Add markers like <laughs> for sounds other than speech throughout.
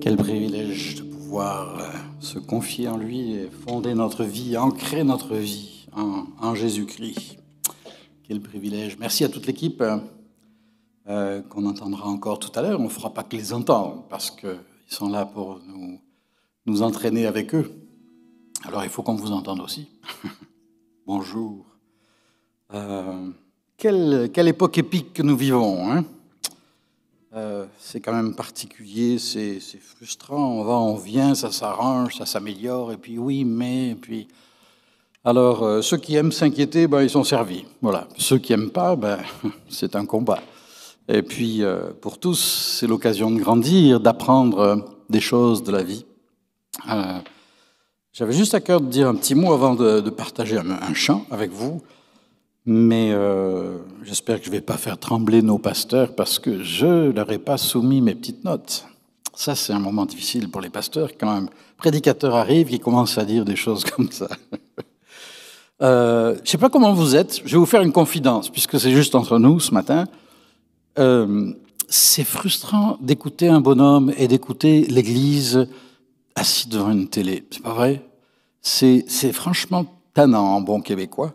Quel privilège de pouvoir euh, se confier en lui et fonder notre vie, ancrer notre vie en, Jésus-Christ. Quel privilège. Merci à toute l'équipe euh, euh, qu'on entendra encore tout à l'heure. On ne fera pas que les entendre parce qu'ils sont là pour nous, nous entraîner avec eux. Alors il faut qu'on vous entende aussi. <laughs> Bonjour. quelle, époque épique que nous vivons. Hein euh, c'est quand même particulier, c'est frustrant. On va, on vient, ça s'arrange, ça s'améliore, et puis oui, mais, puis. Alors, euh, ceux qui aiment s'inquiéter, ben, ils sont servis. Voilà. Ceux qui n'aiment pas, ben, <laughs> c'est un combat. Et puis, euh, pour tous, c'est l'occasion de grandir, d'apprendre des choses de la vie. J'avais juste à cœur de dire un petit mot avant de, partager un, un chant avec vous. Mais euh, j'espère que je ne vais pas faire trembler nos pasteurs parce que je ne leur ai pas soumis mes petites notes. Ça, c'est un moment difficile pour les pasteurs quand un prédicateur arrive qui commence à dire des choses <laughs> comme ça. Euh, je ne sais pas comment vous êtes. Je vais vous faire une confidence, puisque c'est juste entre nous ce matin. Euh, c'est frustrant d'écouter un bonhomme et d'écouter l'Église assis devant une télé. C'est pas vrai? C'est franchement tannant en bon québécois.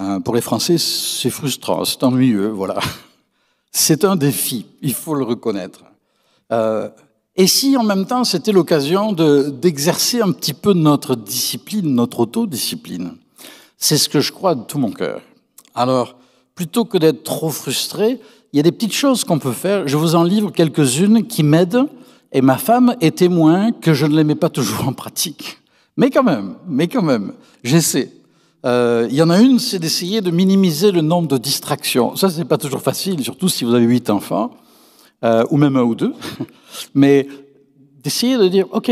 Euh, pour les Français, c'est frustrant, c'est ennuyeux, voilà. <laughs> C'est un défi, il faut le reconnaître. Euh, et si en même temps c'était l'occasion d'exercer un petit peu notre discipline, notre autodiscipline? C'est ce que je crois de tout mon cœur. Alors, plutôt que d'être trop frustré, il y a des petites choses qu'on peut faire. Je vous en livre quelques-unes qui m'aident. Et ma femme est témoin que je ne les mets pas toujours en pratique. Mais quand même, mais quand même, j'essaie. Euh, il y en a une, c'est d'essayer de minimiser le nombre de distractions. Ça, c'est pas toujours facile, surtout si vous avez huit enfants, euh, ou même un ou deux. <laughs> Mais d'essayer de dire, OK,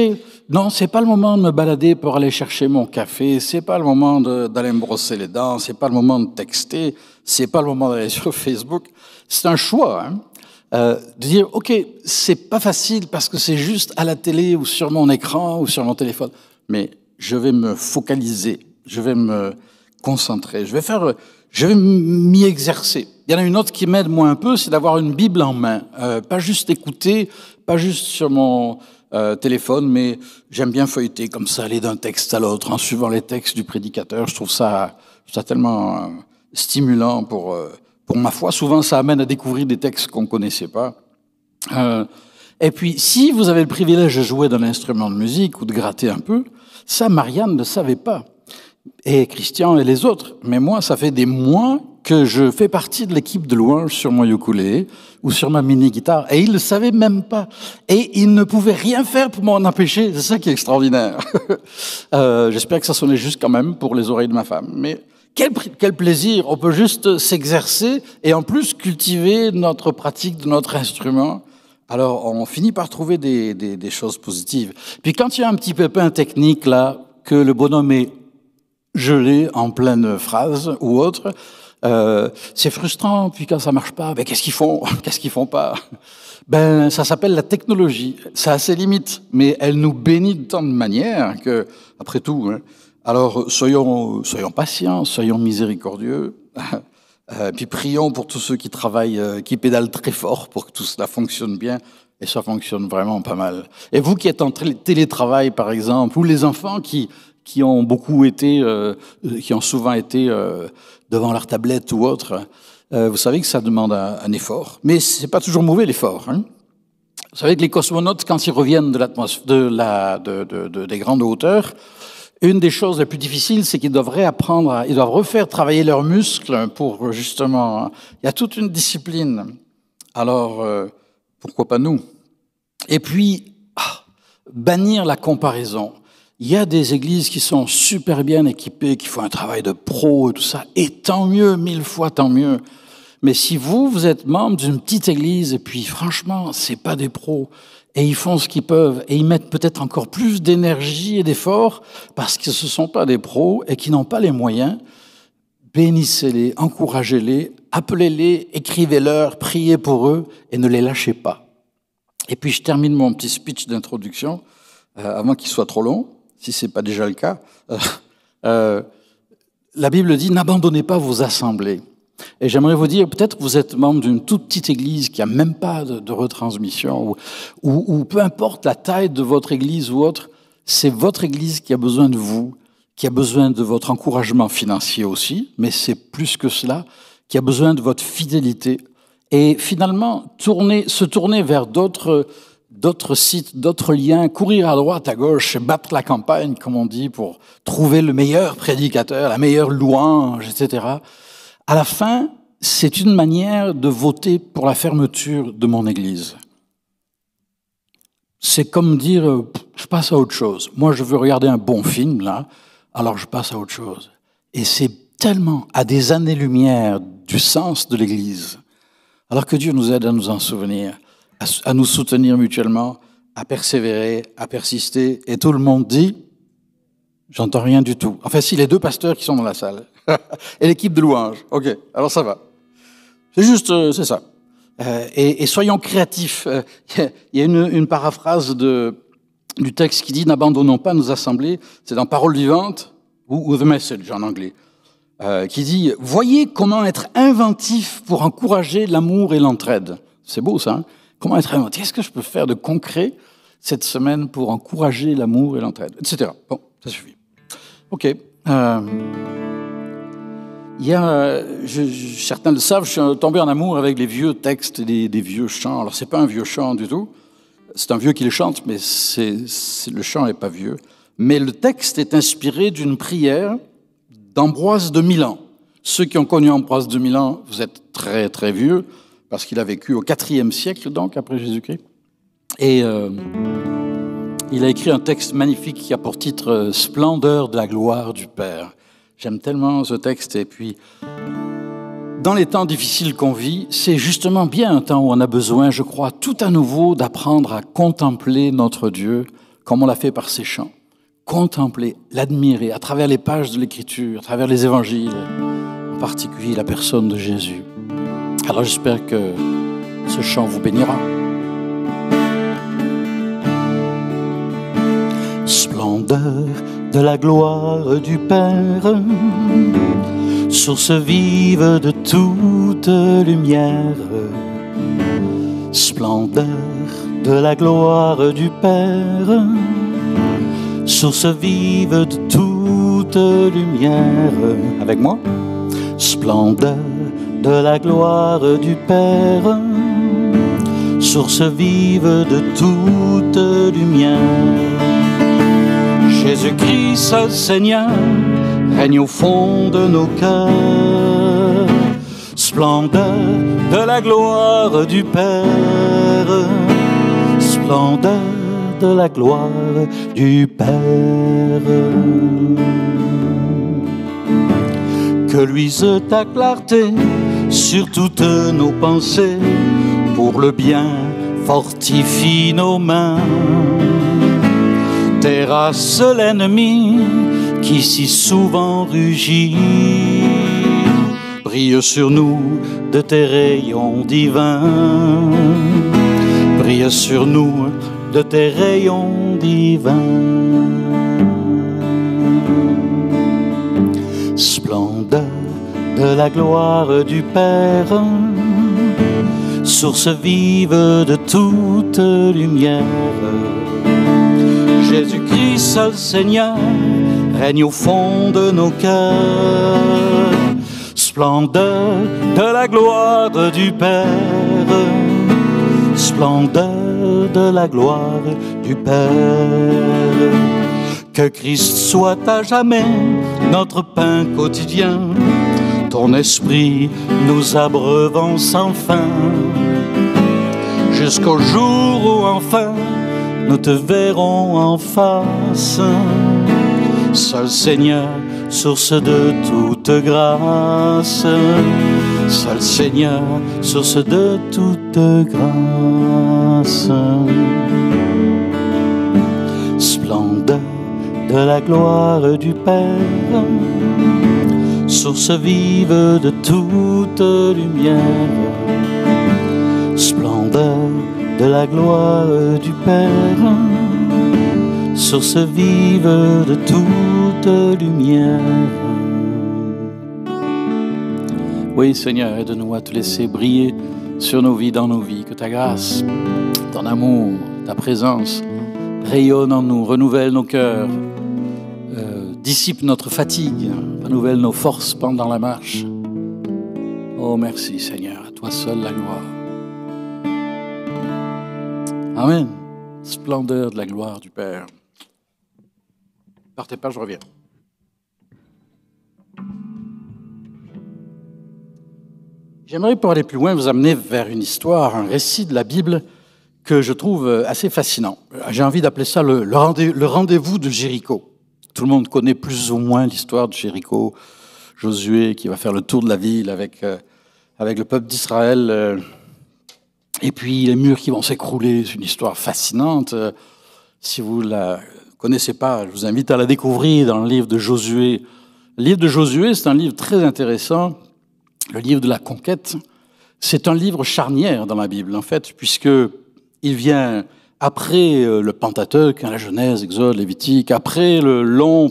non, c'est pas le moment de me balader pour aller chercher mon café, c'est pas le moment d'aller me brosser les dents, c'est pas le moment de texter, c'est pas le moment d'aller <laughs> sur Facebook. C'est un choix, hein. Euh, de dire, OK, c'est pas facile parce que c'est juste à la télé ou sur mon écran ou sur mon téléphone, mais je vais me focaliser je vais me concentrer, je vais faire, je vais m'y exercer. Il y en a une autre qui m'aide moi un peu, c'est d'avoir une Bible en main, euh, pas juste écouter, pas juste sur mon euh, téléphone, mais j'aime bien feuilleter comme ça, aller d'un texte à l'autre, en suivant les textes du prédicateur. Je trouve ça, ça tellement euh, stimulant pour pour ma foi. Souvent, ça amène à découvrir des textes qu'on connaissait pas. et puis, si vous avez le privilège de jouer d'un instrument de musique ou de gratter un peu, ça, Marianne ne savait pas et Christian et les autres. Mais moi, ça fait des mois que je fais partie de l'équipe de louange sur mon ukulélé ou sur ma mini-guitare. Et il le savait même pas. Et il ne pouvait rien faire pour m'en empêcher. C'est ça qui est extraordinaire. <laughs> euh, J'espère que ça sonnait juste quand même pour les oreilles de ma femme. Mais quel, quel plaisir. On peut juste s'exercer et en plus cultiver notre pratique de notre instrument. Alors, on finit par trouver des, des, des choses positives. Puis quand il y a un petit pépin technique là, que le bonhomme est gelé en pleine phrase ou autre. Euh, c'est frustrant, puis quand ça marche pas, ben qu'est-ce qu'ils font? <laughs> Qu'est-ce qu'ils font pas? Ben, ça s'appelle la technologie. Ça a ses limites, mais elle nous bénit de tant de manières que, après tout, hein, alors soyons, soyons patients, soyons miséricordieux. <laughs> Euh, puis prions pour tous ceux qui travaillent, euh, qui pédalent très fort pour que tout cela fonctionne bien. Et ça fonctionne vraiment pas mal. Et vous qui êtes en télétravail, par exemple, ou les enfants qui qui ont beaucoup été, euh, qui ont souvent été euh, devant leur tablette ou autre, euh, vous savez que ça demande un, effort. Mais c'est pas toujours mauvais l'effort. Hein. Vous savez que les cosmonautes, quand ils reviennent de la, de, de, de, des grandes hauteurs, une des choses les plus difficiles, c'est qu'ils doivent réapprendre, ils doivent refaire travailler leurs muscles pour justement. Il y a toute une discipline. Alors, euh, pourquoi pas nous? Et puis, ah, bannir la comparaison. Il y a des églises qui sont super bien équipées, qui font un travail de pro et tout ça, et tant mieux, mille fois tant mieux. Mais si vous, vous êtes membre d'une petite église, et puis franchement, c'est pas des pros, et ils font ce qu'ils peuvent, et ils mettent peut-être encore plus d'énergie et d'efforts, parce que ce sont pas des pros et qui n'ont pas les moyens, bénissez-les, encouragez-les, appelez-les, écrivez-leur, priez pour eux, et ne les lâchez pas. Et puis je termine mon petit speech d'introduction, euh, avant qu'il soit trop long si ce n'est pas déjà le cas. Euh, euh, la Bible dit n'abandonnez pas vos assemblées. Et j'aimerais vous dire, peut-être que vous êtes membre d'une toute petite église qui a même pas de, retransmission, ou, peu importe la taille de votre église ou autre, c'est votre église qui a besoin de vous, qui a besoin de votre encouragement financier aussi, mais c'est plus que cela, qui a besoin de votre fidélité. Et finalement, se tourner vers d'autres d'autres sites, d'autres liens, courir à droite, à gauche, battre la campagne, comme on dit, pour trouver le meilleur prédicateur, la meilleure louange, etc. À la fin, c'est une manière de voter pour la fermeture de mon Église. C'est comme dire, je passe à autre chose. Moi, je veux regarder un bon film, là, alors je passe à autre chose. Et c'est tellement à des années-lumière du sens de l'Église. Alors que Dieu nous aide à nous en souvenir à, nous soutenir mutuellement, à persévérer, à persister. Et tout le monde dit, j'entends rien du tout. Enfin, si, les deux pasteurs qui sont dans la salle. <laughs> et l'équipe de louanges. OK, alors ça va. C'est juste, euh, c'est ça. Euh, et, soyons créatifs. Euh, <laughs> il y a une, paraphrase du texte qui dit N'abandonnons pas nos assemblées. C'est dans Parole vivante ou, The Message en anglais. Qui dit Voyez comment être inventif pour encourager l'amour et l'entraide. C'est beau ça. Hein? Comment être inventif? Qu'est-ce que je peux faire de concret cette semaine pour encourager l'amour et l'entraide, etc. Bon, ça suffit. Ok. Euh, y a, certains le savent, je suis tombé en amour avec les vieux textes des, des vieux chants. Alors, c'est pas un vieux chant du tout. C'est un vieux qui le chante, mais le chant n'est pas vieux. Mais le texte est inspiré d'une prière d'Ambroise de Milan. Ceux qui ont connu Ambroise de Milan, vous êtes très très vieux parce qu'il a vécu au IVe siècle, donc, après Jésus-Christ. Et euh, il a écrit un texte magnifique qui a pour titre euh, Splendeur de la gloire du Père. J'aime tellement ce texte. Et puis, dans les temps difficiles qu'on vit, c'est justement bien un temps où on a besoin, je crois, tout à nouveau d'apprendre à contempler notre Dieu comme on l'a fait par ces chants. Contempler, l'admirer à travers les pages de l'Écriture, à travers les évangiles, en particulier la personne de Jésus. Alors j'espère que ce chant vous bénira. Splendeur de la gloire du Père, source vive de toute lumière. Splendeur de la gloire du Père, source vive de toute lumière. Avec moi Splendeur de la gloire du Père, source vive de toute lumière. Jésus-Christ, Seigneur, règne au fond de nos cœurs, splendeur de la gloire du Père, splendeur de la gloire du Père. Que luise ta clarté sur toutes nos pensées, pour le bien fortifie nos mains. Terrasse l'ennemi qui si souvent rugit, brille sur nous de tes rayons divins, brille sur nous de tes rayons divins. Splendeur de la gloire du Père, source vive de toute lumière. Jésus-Christ, seul Seigneur, règne au fond de nos cœurs. Splendeur de la gloire du Père, splendeur de la gloire du Père. Que Christ soit à jamais notre pain quotidien ton esprit nous abreuvant sans fin, jusqu'au jour où enfin nous te verrons en face. Seul Seigneur, source de toute grâce, seul Seigneur, source de toute grâce. Splendeur de la gloire du Père source vive de toute lumière, splendeur de la gloire du Père, source vive de toute lumière. Oui, Seigneur, aide-nous à te laisser briller sur nos vies, dans nos vies. Que ta grâce, ton amour, ta présence rayonne en nous, renouvelle nos cœurs, dissipe notre fatigue, renouvelle nos forces pendant la marche. Oh, merci Seigneur, à toi seul la gloire. Amen. Splendeur de la gloire du Père. Partez pas, je reviens. J'aimerais, pour aller plus loin, vous amener vers une histoire, un récit de la Bible que je trouve assez fascinant. J'ai envie d'appeler ça le rendez-vous de Jéricho. Tout le monde connaît plus ou moins l'histoire de Jéricho. Josué qui va faire le tour de la ville avec, euh, avec le peuple d'Israël. Euh, et puis les murs qui vont s'écrouler. C'est une histoire fascinante. Si vous la connaissez pas, je vous invite à la découvrir dans le livre de Josué. Le livre de Josué, c'est un livre très intéressant le livre de la conquête, c'est un livre charnière dans la Bible, en fait, puisque il vient après euh, le Pentateuque, hein, la Genèse, Exode, Lévitique, après le long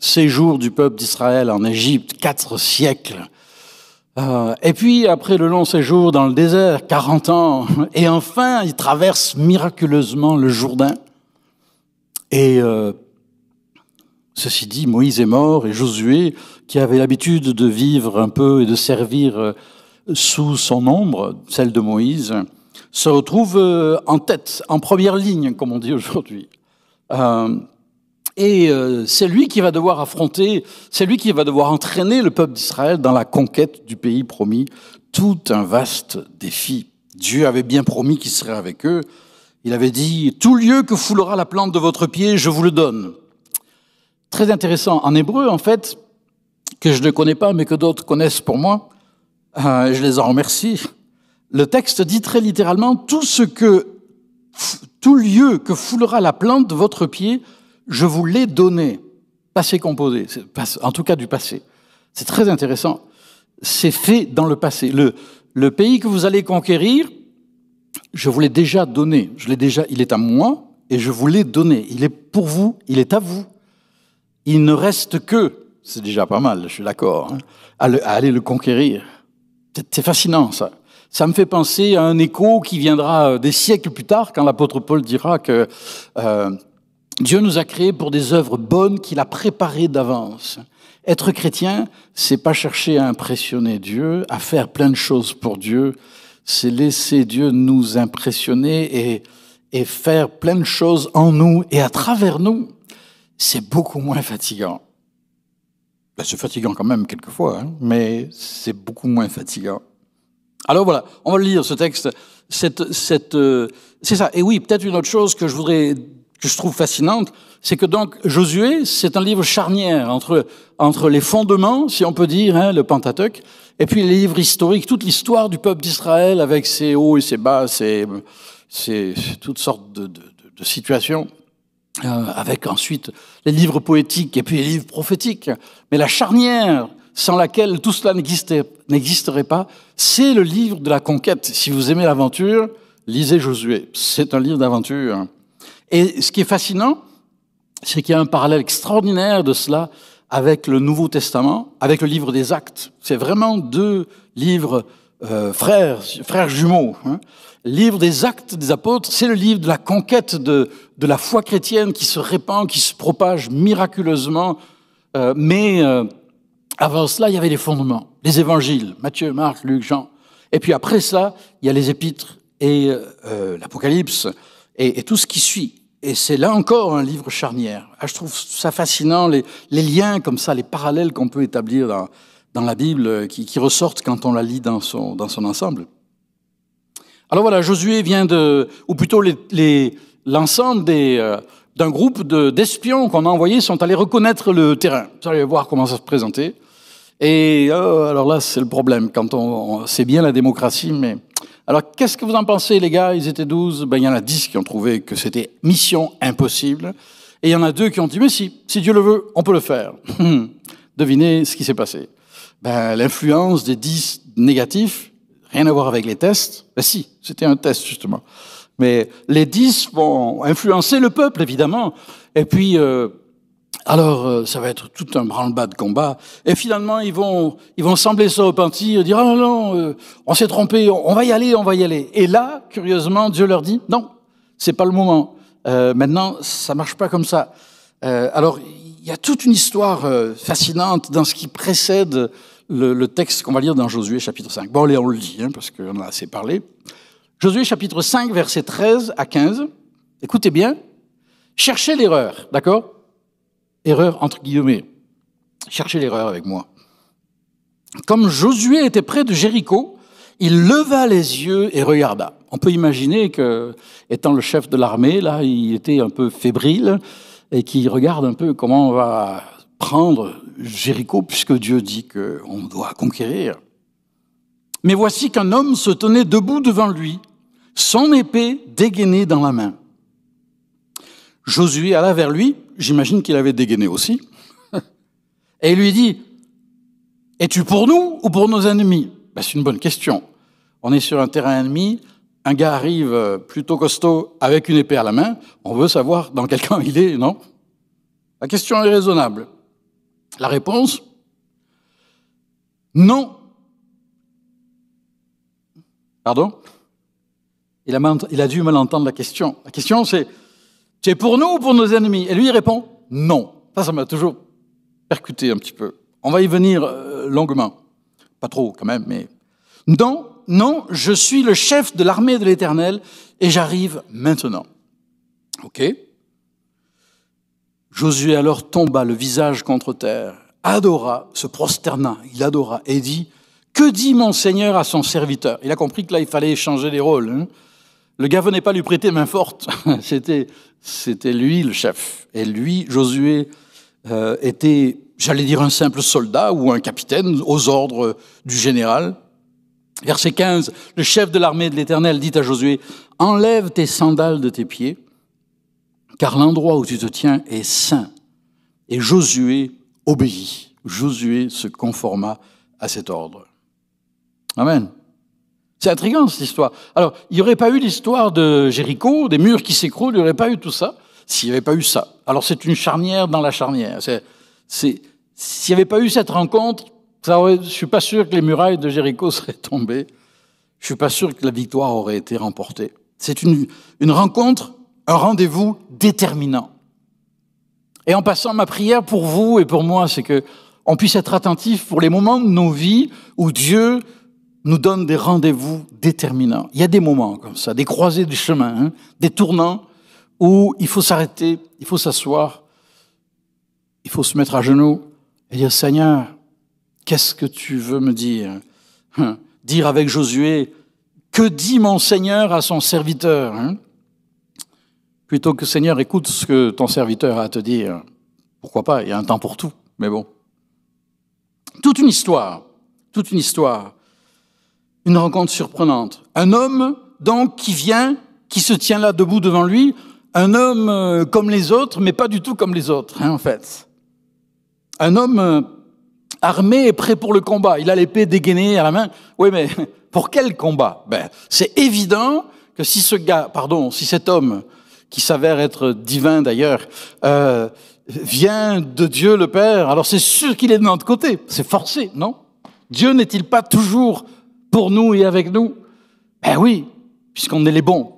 séjour du peuple d'Israël en Égypte, quatre siècles. Euh, et puis, après le long séjour dans le désert, 40 ans. <laughs> Et enfin, il traverse miraculeusement le Jourdain. Et euh, Ceci dit, Moïse est mort et Josué, qui avait l'habitude de vivre un peu et de servir sous son ombre, celle de Moïse, se retrouve euh, en tête, en première ligne, comme on dit aujourd'hui. Euh, et c'est lui qui va devoir affronter, c'est lui qui va devoir entraîner le peuple d'Israël dans la conquête du pays promis. Tout un vaste défi. Dieu avait bien promis qu'il serait avec eux. Il avait dit, tout lieu que foulera la plante de votre pied, je vous le donne très intéressant. En hébreu, en fait, que je ne connais pas, mais que d'autres connaissent pour moi, euh, je les en remercie. Le texte dit très littéralement tout ce que, tout lieu que foulera la plante de votre pied, je vous l'ai donné. Passé composé, en tout cas du passé. C'est très intéressant. C'est fait dans le passé. Le, le pays que vous allez conquérir, je vous l'ai déjà donné. Je l'ai déjà, il est à moi et je vous l'ai donné. Il est pour vous, il est à vous il ne reste que, c'est déjà pas mal, je suis d'accord, hein, à, aller le conquérir. C'est fascinant ça. Ça me fait penser à un écho qui viendra euh, des siècles plus tard, quand l'apôtre Paul dira que euh, Dieu nous a créés pour des œuvres bonnes qu'il a préparées d'avance. Être chrétien, c'est pas chercher à impressionner Dieu, à faire plein de choses pour Dieu, c'est laisser Dieu nous impressionner et, et faire plein de choses en nous et à travers nous c'est beaucoup moins fatigant. Ben, c'est fatigant quand même quelquefois, hein, mais c'est beaucoup moins fatigant. Alors voilà, on va lire ce texte. Euh, c'est ça. Et oui, peut-être une autre chose que je voudrais, que je trouve fascinante, c'est que donc Josué, c'est un livre charnière entre entre les fondements, si on peut dire, hein, le Pentateuque, et puis les livres historiques, toute l'histoire du peuple d'Israël avec ses hauts et ses bas, ses, toutes sortes de situations. Euh, avec ensuite les livres poétiques et puis les livres prophétiques. Mais la charnière sans laquelle tout cela n'existerait pas, c'est le livre de la conquête. Si vous aimez l'aventure, lisez Josué. C'est un livre d'aventure. Et ce qui est fascinant, c'est qu'il y a un parallèle extraordinaire de cela avec le Nouveau Testament, avec le livre des Actes. C'est vraiment deux livres euh, frères, frères jumeaux. Hein livre des actes des apôtres, c'est le livre de la conquête de, la foi chrétienne qui se répand, qui se propage miraculeusement. Euh, mais euh, avant cela, il y avait les fondements, les évangiles, Matthieu, Marc, Luc, Jean. Et puis après ça, il y a les épîtres et euh, l'Apocalypse et, tout ce qui suit. Et c'est là encore un livre charnière. Ah, je trouve ça fascinant, les, liens comme ça, les parallèles qu'on peut établir dans, la Bible qui, qui, ressortent quand on la lit dans son, ensemble. Alors voilà, Josué vient de, ou plutôt l'ensemble euh, d'un groupe d'espions qu'on a envoyés sont allés reconnaître le terrain. Vous allez voir comment ça se présentait. Et euh, alors là, c'est le problème. Quand on, c'est bien la démocratie, mais alors qu'est-ce que vous en pensez, les gars? Ils étaient 12. Ben il y en a 10 qui ont trouvé que c'était mission impossible, et il y en a deux qui ont dit mais si, si Dieu le veut, on peut le faire. Devinez ce qui s'est passé. Ben l'influence des 10 négatifs Rien à voir avec les tests. Ben si, c'était un test justement. Mais les dix vont influencer le peuple, évidemment. Et puis, euh, Alors, euh, ça va être tout un branle-bas de combat. Et finalement, ils vont, ils vont sembler se repentir, dire, ah non, non, euh, on s'est trompé, on va y aller, on va y aller. Et là, curieusement, Dieu leur dit, non, c'est pas le moment. Euh, maintenant, ça marche pas comme ça. Alors, il y a toute une histoire fascinante dans ce qui précède le, texte qu'on va lire dans Josué chapitre 5. Bon, allez, on le dit, hein, parce qu'on a assez parlé. Josué chapitre 5, versets 13 à 15. Écoutez bien. Cherchez l'erreur, d'accord? Erreur entre guillemets. Cherchez l'erreur avec moi. Comme Josué était près de Jéricho, il leva les yeux et regarda. On peut imaginer que, étant le chef de l'armée, là, il était un peu fébrile et qu'il regarde un peu comment on va prendre Jéricho, puisque Dieu dit qu'on doit conquérir. Mais voici qu'un homme se tenait debout devant lui, son épée dégainée dans la main. Josué alla vers lui, j'imagine qu'il avait dégainé aussi, <laughs> et il lui dit, Es-tu pour nous ou pour nos ennemis? Ben, C'est une bonne question. On est sur un terrain ennemi, un gars arrive plutôt costaud avec une épée à la main, on veut savoir dans quel <laughs> camp il est, non? La question est raisonnable. La réponse Non. Pardon? Il a, il a dû mal entendre la question. La question c'est Tu es pour nous ou pour nos ennemis? Et lui il répond Non. Ça, ça m'a toujours percuté un petit peu. On va y venir euh, longuement. Pas trop quand même, mais. Non, non, je suis le chef de l'armée de l'Éternel et j'arrive maintenant. OK Josué alors tomba le visage contre terre, adora, se prosterna, il adora et dit Que dit mon Seigneur à son serviteur? Il a compris que là, il fallait changer les rôles. Hein. Le gars venait pas lui prêter main forte, <laughs> c'était, c'était lui le chef. Et lui, Josué, euh, était, j'allais dire, un simple soldat ou un capitaine aux ordres du général. Verset 15, le chef de l'armée de l'Éternel dit à Josué, Enlève tes sandales de tes pieds, car l'endroit où tu te tiens est saint. Et Josué obéit. Josué se conforma à cet ordre. Amen. C'est intriguant cette histoire. Alors, il n'y aurait pas eu l'histoire de Jéricho, des murs qui s'écroulent, il n'y aurait pas eu tout ça s'il n'y avait pas eu ça. Alors, c'est une charnière dans la charnière. S'il n'y avait pas eu cette rencontre, je ne suis pas sûr que les murailles de Jéricho <laughs> seraient tombées. Je ne suis pas sûr que la victoire aurait été remportée. C'est une, une rencontre, un rendez-vous déterminant. Et en passant, ma prière pour vous et pour moi, c'est que on puisse être attentif pour les moments de nos vies où Dieu nous donne des rendez-vous déterminants. Il y a des moments comme ça, des croisées du chemin, hein, des tournants où il faut s'arrêter, il faut s'asseoir, il faut se mettre à genoux et dire Seigneur, Qu'est-ce que tu veux me dire? Hein? Dire avec Josué, que dit mon Seigneur à son serviteur? Hein? Plutôt que Seigneur, écoute ce que ton serviteur a à te dire. Pourquoi pas? Il y a un temps pour tout, mais bon. Toute une histoire, toute une histoire. Une rencontre surprenante. Un homme, donc, qui vient, qui se tient là debout devant lui, un homme euh, comme les autres, mais pas du tout comme les autres, hein, en fait. Un homme euh, armé et prêt pour le combat. Il a l'épée dégainée à la main. Oui, mais <laughs> pour quel combat? Ben, C'est évident que si ce gars, pardon, si cet homme, qui s'avère être divin d'ailleurs, euh, vient de Dieu le Père, alors c'est sûr qu'il est de notre côté. C'est forcé, non? Dieu n'est-il pas toujours pour nous et avec nous Ben oui, puisqu'on est les bons,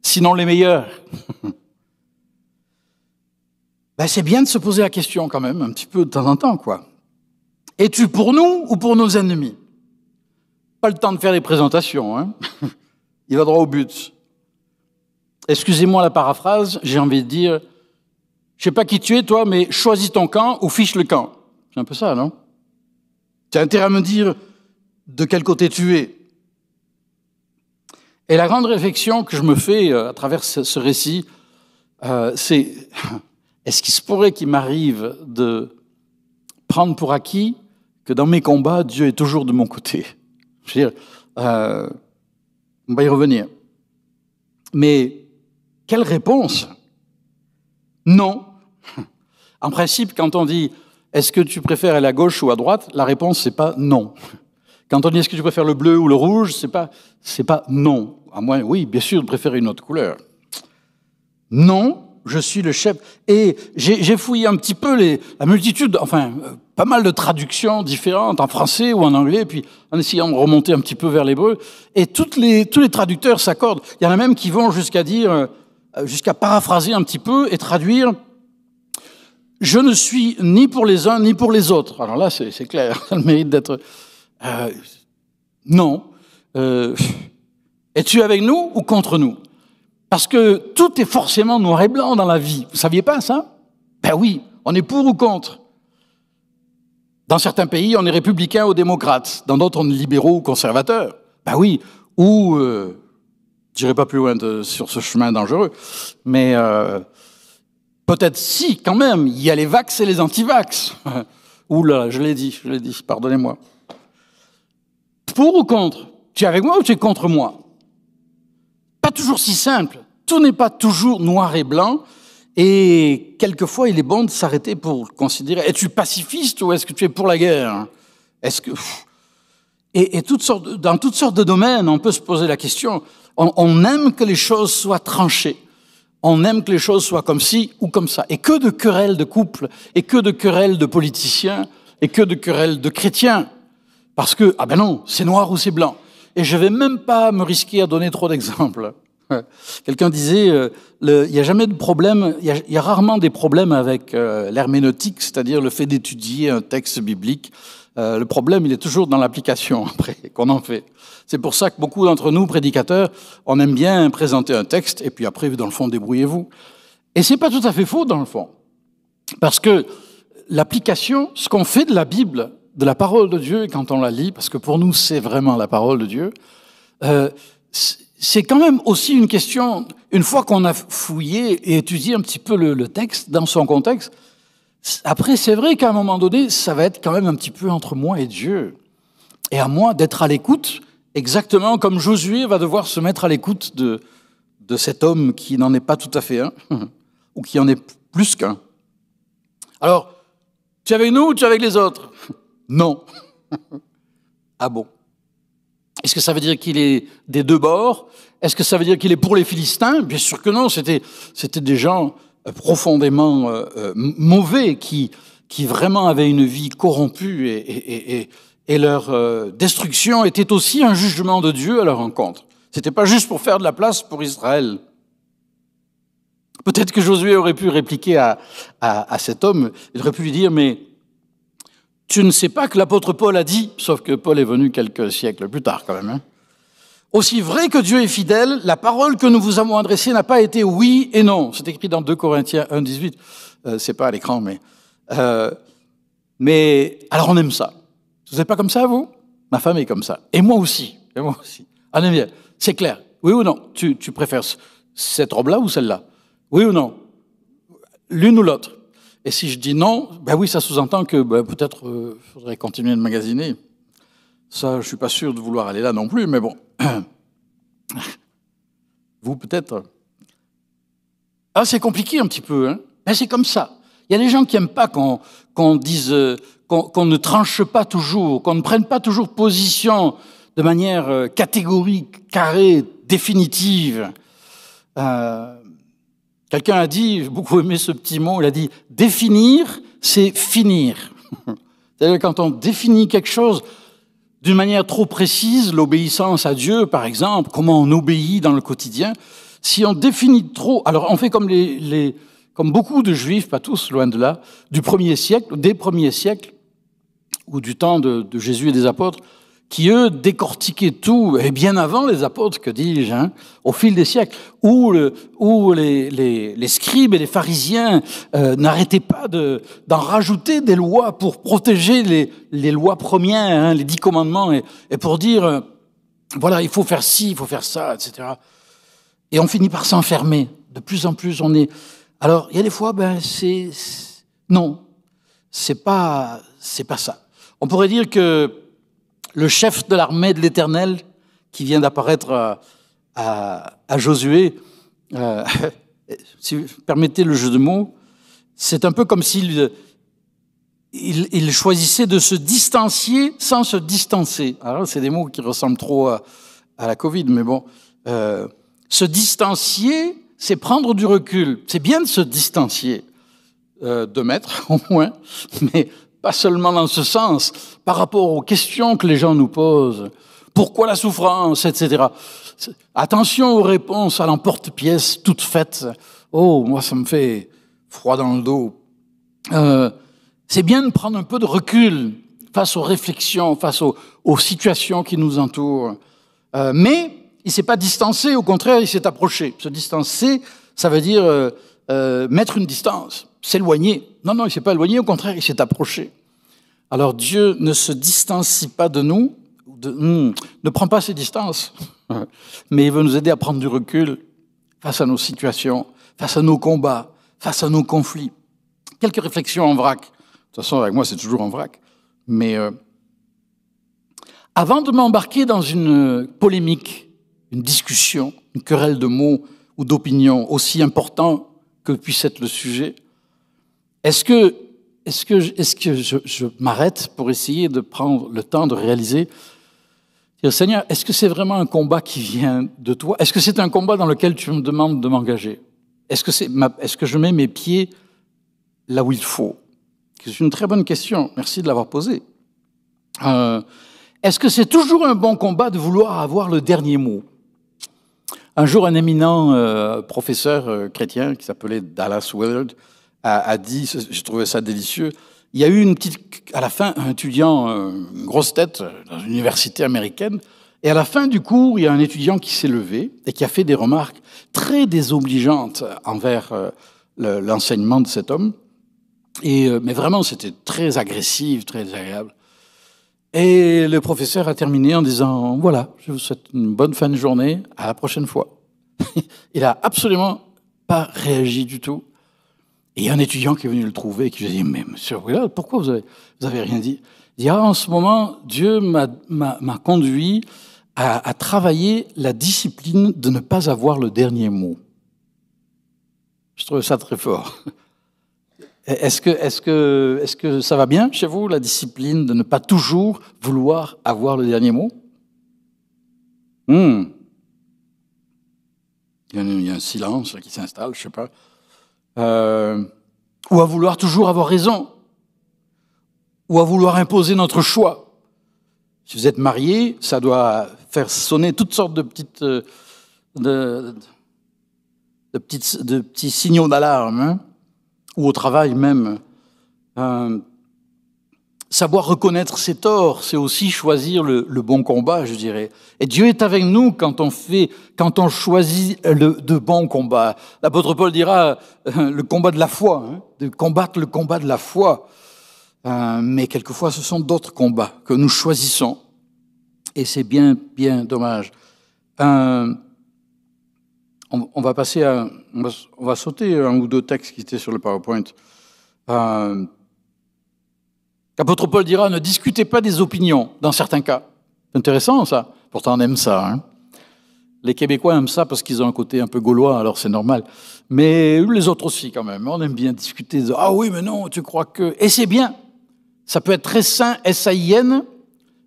sinon les meilleurs. <laughs> ben c'est bien de se poser la question quand même, un petit peu de temps en temps, quoi. Es-tu pour nous ou pour nos ennemis? Pas le temps de faire des présentations. Hein <laughs> Il va droit au but. Excusez-moi la paraphrase, j'ai envie de dire, je sais pas qui tu es toi, mais choisis ton camp ou fiche le camp. C'est un peu ça, non? Tu intérêt à me dire de quel côté tu es. Et la grande réflexion que je me fais euh, à travers ce récit, euh, c'est <laughs> est-ce qu'il se pourrait qu'il m'arrive de prendre pour acquis que dans mes combats, Dieu est toujours de mon côté? <laughs> Je veux dire, euh, on va y revenir. Mais quelle réponse? Non. <laughs> En principe, quand on dit est-ce que tu préfères aller à gauche ou à droite, la réponse c'est pas non. Quand on dit est-ce que tu préfères le bleu ou le rouge, c'est pas c'est pas non. À moins, oui, bien sûr, de préférer une autre couleur. Non, je suis le chef. Et j'ai fouillé un petit peu les, la multitude, enfin, euh, pas mal de traductions différentes en français ou en anglais, puis en essayant de remonter un petit peu vers l'hébreu. Et toutes les, tous les traducteurs s'accordent. Il y en a même qui vont jusqu'à dire, euh, jusqu'à paraphraser un petit peu et traduire je ne suis ni pour les uns ni pour les autres. Alors là, c'est clair, <laughs> ça le mérite d'être. Euh, non. Euh, Es-tu avec nous ou contre nous? Parce que tout est forcément noir et blanc dans la vie. Vous saviez pas ça? Ben oui, on est pour ou contre? Dans certains pays, on est républicain ou démocrate. Dans d'autres, on est libéraux ou conservateurs. Ben oui. Ou, euh, j'irai pas plus loin sur ce chemin dangereux, mais euh, peut-être si, quand même, il y a les vax et les anti-vax. <laughs> Ouh là, je l'ai dit, je l'ai dit, pardonnez-moi. Pour ou contre? Tu es avec moi ou tu es contre moi? Pas toujours si simple. Tout n'est pas toujours noir et blanc. Et quelquefois, il est bon de s'arrêter pour considérer es-tu pacifiste ou est-ce que tu es pour la guerre? Est-ce que et, dans toutes sortes de domaines, on peut se poser la question. On, aime que les choses soient tranchées. On aime que les choses soient comme ci ou comme ça. Et que de querelles de couple, et que de querelles de politiciens, et que de querelles de chrétiens. Parce que, ah ben non, c'est noir ou c'est blanc. Et je vais même pas me risquer à donner trop d'exemples. <laughs> Quelqu'un disait, euh, il n'y a jamais de problème, il y, a rarement des problèmes avec euh, l'herméneutique, c'est-à-dire le fait d'étudier un texte biblique. Euh, le problème, il est toujours dans l'application <laughs> après qu'on en fait. C'est pour ça que beaucoup d'entre nous, prédicateurs, on aime bien présenter un texte et puis après, dans le fond, débrouillez-vous. Et c'est pas tout à fait faux dans le fond, parce que l'application, ce qu'on fait de la Bible, de la parole de Dieu quand on la lit, parce que pour nous c'est vraiment la parole de Dieu, euh, c'est quand même aussi une question, une fois qu'on a fouillé et étudié un petit peu le, texte dans son contexte, après c'est vrai qu'à un moment donné, ça va être quand même un petit peu entre moi et Dieu. Et à moi d'être à l'écoute, exactement comme Josué va devoir se mettre à l'écoute de, de cet homme qui n'en est pas tout à fait un, <laughs> ou qui en est plus qu'un. Alors, tu es avec nous ou tu es avec les autres? Non. ah bon Est-ce que ça veut dire qu'il est des deux bords? Est-ce que ça veut dire qu'il est pour les Philistins? Bien sûr que non, c'était, des gens euh, profondément euh, euh, mauvais qui, qui vraiment avaient une vie corrompue et, et, et, leur destruction était aussi un jugement de Dieu à leur rencontre. C'était pas juste pour faire de la place pour Israël. Peut-être que Josué aurait pu répliquer à, à, à cet homme, il aurait pu lui dire, mais tu ne sais pas que l'apôtre Paul a dit, sauf que Paul est venu quelques siècles plus tard quand même. Hein. Aussi vrai que Dieu est fidèle, la parole que nous vous avons adressée n'a pas été oui et non. C'est écrit dans 2 Corinthiens 1, 18. Euh, c'est pas à l'écran, mais... Euh, mais alors on aime ça. Vous n'êtes pas comme ça, vous? Ma femme est comme ça. Et moi aussi. Et moi aussi. On aime bien. C'est clair. Oui ou non? Tu, tu préfères cette robe-là ou celle-là? Oui ou non? L'une ou l'autre et si je dis non, ben oui, ça sous-entend que ben, peut-être euh, faudrait continuer de magasiner. Ça, je suis pas sûr de vouloir aller là non plus, mais bon. <coughs> Vous peut-être. Ah, c'est compliqué un petit peu, hein. Mais c'est comme ça. Il y a des gens qui aiment pas qu'on dise, euh, qu'on ne tranche pas toujours, qu'on ne prenne pas toujours position de manière euh, catégorique, carrée, définitive. Euh, Quelqu'un a dit, j'ai beaucoup aimé ce petit mot, il a dit définir, c'est finir. <laughs> C'est-à-dire quand on définit quelque chose d'une manière trop précise, l'obéissance à Dieu, par exemple, comment on obéit dans le quotidien, si on définit trop, alors on fait comme les, les comme beaucoup de juifs, pas tous, loin de là, du premier siècle, des premiers siècles, ou du temps de, de Jésus et des apôtres, qui, eux, décortiquaient tout, et bien avant les apôtres, que dis-je, hein, au fil des siècles, où, le, où les, les, les, scribes et les pharisiens euh, n'arrêtaient pas d'en rajouter des lois pour protéger les, les lois premières, hein, les dix commandements, et, et pour dire, euh, voilà, il faut faire ci, il faut faire ça, etc. Et on finit par s'enfermer. De plus en plus, on est... Alors, il y a des fois, ben, c'est... Non, c'est pas, c'est pas ça. On pourrait dire que le chef de l'armée de l'Éternel qui vient d'apparaître à, Josué, euh, <laughs> si vous permettez le jeu de mots, c'est un peu comme s'il il, choisissait de se distancier sans se distancer. Alors, c'est des mots qui ressemblent trop à, la Covid, mais bon. Euh, se distancier, c'est prendre du recul. C'est bien de se distancier, euh, de mettre <laughs> au moins, mais pas seulement dans ce sens, par rapport aux questions que les gens nous posent. Pourquoi la souffrance, etc. Attention aux réponses à l'emporte-pièce toutes faites. Oh, moi, ça me fait froid dans le dos. Euh, c'est bien de prendre un peu de recul face aux réflexions, face aux, situations qui nous entourent. Euh, mais il s'est pas distancé, au contraire, il s'est approché. Se distancer, ça veut dire euh, mettre une distance, s'éloigner. Non, non, il s'est pas éloigné, au contraire, il s'est approché. Alors Dieu ne se distancie pas de nous, hmm, ne prend pas ses distances, <laughs> mais il veut nous aider à prendre du recul face à nos situations, face à nos combats, face à nos conflits. Quelques réflexions en vrac. De toute façon, avec moi, c'est toujours en vrac. Mais euh, avant de m'embarquer dans une polémique, une discussion, une querelle de mots ou d'opinions, aussi important que puisse être le sujet, est-ce que, est-ce que, est-ce que je, m'arrête pour essayer de prendre le temps de réaliser Seigneur, est-ce que c'est vraiment un combat qui vient de toi? Est-ce que c'est un combat dans lequel tu me demandes de m'engager? Est-ce que, est-ce que je mets mes pieds là où il faut? C'est une très bonne question. Merci de l'avoir posée. Euh, est-ce que c'est toujours un bon combat de vouloir avoir le dernier mot? Un jour, un éminent euh, professeur euh, chrétien qui s'appelait Dallas Willard a, dit, j'ai trouvé ça délicieux, il y a eu une petite, à la fin, un étudiant, euh, une grosse tête dans une université américaine, et à la fin du cours, il y a un étudiant qui s'est levé et qui a fait des remarques très désobligeantes envers l'enseignement de cet homme. Et, mais vraiment, c'était très agressif, très agréable. Et le professeur a terminé en disant, voilà, je vous souhaite une bonne fin de journée, à la prochaine fois. <laughs> il a absolument pas réagi du tout. Et un étudiant qui est venu le trouver et qui lui a dit, mais monsieur pourquoi vous avez, vous avez rien dit? Il dit, ah, en ce moment, Dieu m'a conduit à, à travailler la discipline de ne pas avoir le dernier mot. Je trouve ça très fort. Est-ce que, est que, est que ça va bien chez vous, la discipline de ne pas toujours vouloir avoir le dernier mot? Hmm. il, y a, un silence qui s'installe, je ne sais pas. Euh, ou à vouloir toujours avoir raison, ou à vouloir imposer notre choix. Si vous êtes marié, ça doit faire sonner toutes sortes de petites, euh, de, petites, de petits signaux d'alarme. Hein ou au travail même. Euh, savoir reconnaître ses torts, c'est aussi choisir le, bon combat, je dirais. Et Dieu est avec nous quand on fait, quand on choisit le, de bons combats. L'apôtre Paul dira euh, le combat de la foi, hein, de combattre le combat de la foi. Euh, mais quelquefois, ce sont d'autres combats que nous choisissons. Et c'est bien, bien dommage. Euh, on, va passer à, on va, sauter un ou deux textes qui étaient sur le PowerPoint. L'apôtre Paul dira ne discutez pas des opinions dans certains cas. C'est intéressant ça. Pourtant on aime ça. Hein. les Québécois aiment ça parce qu'ils ont un côté un peu gaulois, alors c'est normal. Mais les autres aussi quand même. On aime bien discuter. De, ah oui, mais non, tu crois que. Et c'est bien. Ça peut être très sain, S-A-I-N,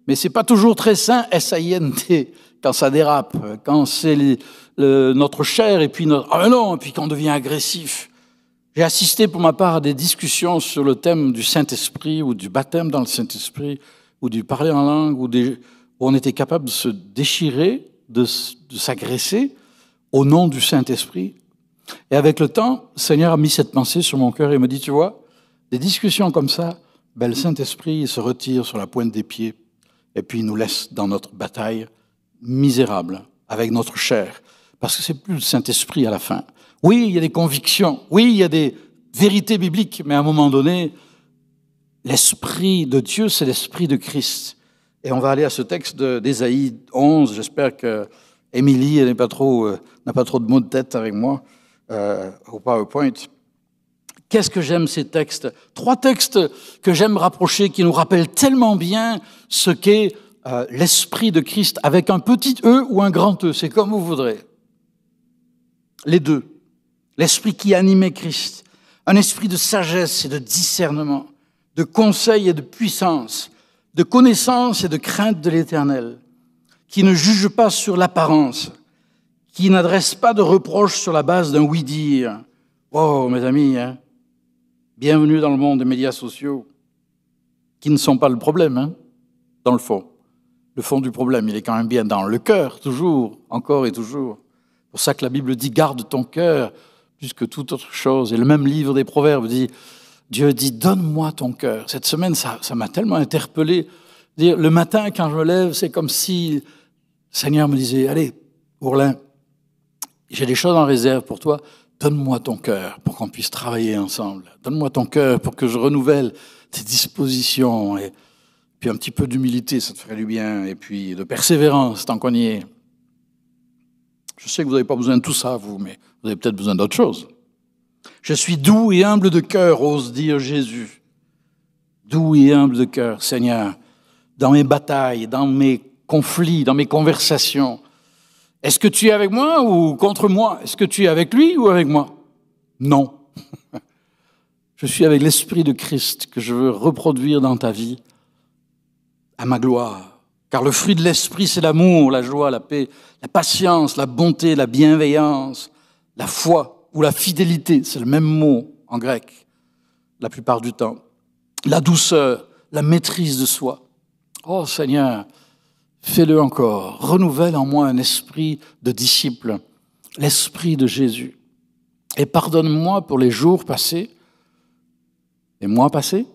mais c'est pas toujours très sain, S-A-I-N-T, quand ça dérape, quand c'est notre chair et puis notre... Ah non, et puis quand on devient agressif. J'ai assisté pour ma part à des discussions sur le thème du Saint-Esprit ou du baptême dans le Saint-Esprit ou du parler en langue où, des, où on était capable de se déchirer, de, s'agresser au nom du Saint-Esprit. Et avec le temps, le Seigneur a mis cette pensée sur mon cœur et m'a dit, tu vois, des discussions comme ça, ben, le Saint-Esprit se retire sur la pointe des pieds et puis il nous laisse dans notre bataille misérable avec notre chair parce que c'est plus le Saint-Esprit à la fin. Oui, il y a des convictions, oui, il y a des vérités bibliques, mais à un moment donné, l'Esprit de Dieu, c'est l'Esprit de Christ. Et on va aller à ce texte d'Ésaïe 11. J'espère que Émilie n'a pas, trop, euh, de mots de tête avec moi euh, au PowerPoint. Qu'est-ce que j'aime ces textes? Trois textes que j'aime rapprocher, qui nous rappellent tellement bien ce qu'est euh, l'Esprit de Christ avec un petit E ou un grand E, c'est comme vous voudrez les deux. L'esprit qui animait Christ, un esprit de sagesse et de discernement, de conseil et de puissance, de connaissance et de crainte de l'éternel, qui ne juge pas sur l'apparence, qui n'adresse pas de reproches sur la base d'un oui-dire. Oh, mes amis, hein, bienvenue dans le monde des médias sociaux, qui ne sont pas le problème, hein, dans le fond. Le fond du problème, il est quand même bien dans le cœur, toujours, encore et toujours. C'est pour ça que la Bible dit garde ton cœur plus que toute autre chose. Et le même livre des Proverbes dit Dieu dit donne-moi ton cœur. Cette semaine, ça, m'a tellement interpellé. Dire, le matin, quand je me lève, c'est comme si le Seigneur me disait Allez, Ourlin, j'ai des choses en réserve pour toi. Donne-moi ton cœur pour qu'on puisse travailler ensemble. Donne-moi ton cœur pour que je renouvelle tes dispositions. Et puis un petit peu d'humilité, ça te ferait du bien. Et puis de persévérance, tant qu'on y est. Je sais que vous n'avez pas besoin de tout ça, vous, mais vous avez peut-être besoin d'autre chose. Je suis doux et humble de cœur, ose dire Jésus. Doux et humble de cœur, Seigneur, dans mes batailles, dans mes conflits, dans mes conversations. Est-ce que tu es avec moi ou contre moi? Est-ce que tu es avec lui ou avec moi? Non. <laughs> Je suis avec l'Esprit de Christ que je veux reproduire dans ta vie à ma gloire. Car le fruit de l'Esprit, c'est l'amour, la joie, la paix, la patience, la bonté, la bienveillance, la foi ou la fidélité, c'est le même mot en grec la plupart du temps, la douceur, la maîtrise de soi. Oh Seigneur, fais-le encore, renouvelle en moi un esprit de disciple, l'esprit de Jésus. Et pardonne-moi pour les jours passés, les mois passés,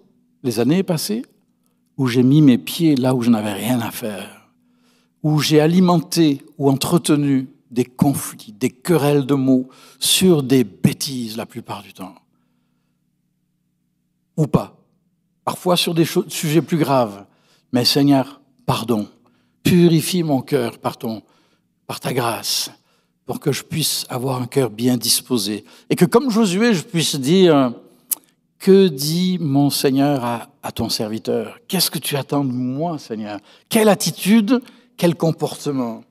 les années passées, où j'ai mis mes pieds là où je n'avais rien à faire, où j'ai alimenté ou entretenu des conflits, des querelles de mots sur des bêtises la plupart du temps. Ou pas. Parfois sur des sujets plus graves. Mais Seigneur, pardon. Purifie mon cœur par, ton, par ta grâce pour que je puisse avoir un cœur bien disposé. Et que comme Josué, je puisse dire, que dit mon Seigneur à, à ton serviteur? Qu'est-ce que tu attends de moi, Seigneur? Quelle attitude? Quel comportement?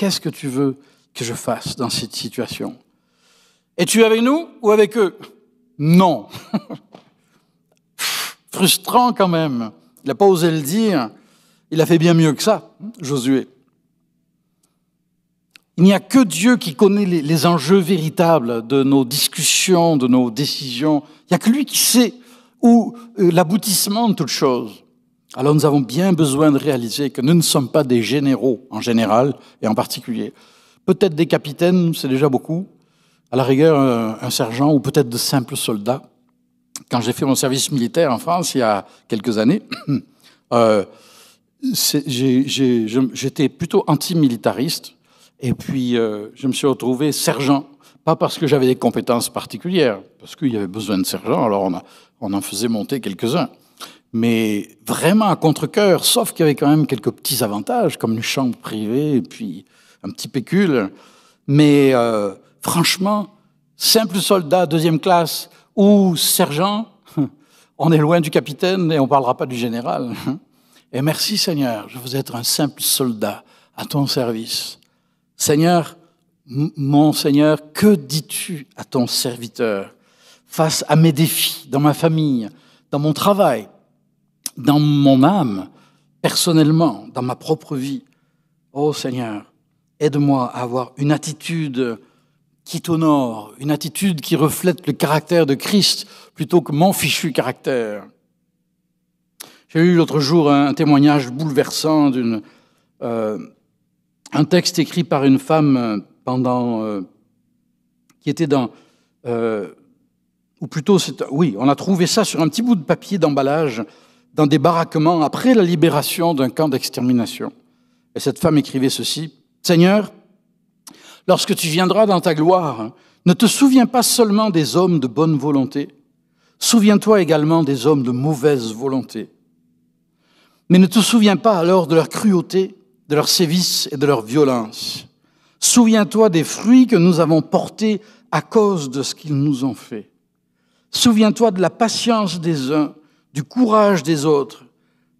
Qu'est-ce que tu veux que je fasse dans cette situation? Es-tu avec nous ou avec eux? Non. <laughs> Frustrant quand même. Il n'a pas osé le dire. Il a fait bien mieux que ça, Josué. Il n'y a que Dieu qui connaît les, enjeux véritables de nos discussions, de nos décisions. Il n'y a que lui qui sait où euh, l'aboutissement de toute chose. Alors nous avons bien besoin de réaliser que nous ne sommes pas des généraux en général et en particulier. Peut-être des capitaines, c'est déjà beaucoup. À la rigueur, un, sergent ou peut-être de simples soldats. Quand j'ai fait mon service militaire en France il y a quelques années, <coughs> euh, j'étais plutôt anti-militariste. Et puis, euh, je me suis retrouvé sergent. Pas parce que j'avais des compétences particulières, parce qu'il y avait besoin de sergents, alors on en faisait monter quelques-uns. Mais vraiment à contre-coeur, sauf qu'il y avait quand même quelques petits avantages, comme une chambre privée et puis un petit pécule. Mais euh, franchement, simple soldat deuxième classe ou sergent, <laughs> on est loin du capitaine et on ne parlera pas du général. <laughs> Et merci Seigneur, je veux être un simple soldat à ton service. Seigneur, mon Seigneur, que dis-tu à ton serviteur face à mes défis dans ma famille, dans mon travail, dans mon âme, personnellement, dans ma propre vie Oh Seigneur, aide-moi à avoir une attitude qui t'honore, une attitude qui reflète le caractère de Christ plutôt que mon fichu caractère. J'ai eu l'autre jour un témoignage bouleversant d'une euh, un texte écrit par une femme euh, pendant, euh, qui était dans, ou plutôt, oui, on a trouvé ça sur un petit bout de papier d'emballage dans des baraquements après la libération d'un camp d'extermination. Et cette femme écrivait ceci Seigneur, lorsque tu viendras dans ta gloire, ne te souviens pas seulement des hommes de bonne volonté, souviens-toi également des hommes de mauvaise volonté. Mais ne te souviens pas alors de leur cruauté, de leurs sévices et de leur violence. Souviens-toi des fruits que nous avons portés à cause de ce qu'ils nous ont fait. Souviens-toi de la patience des uns, du courage des autres,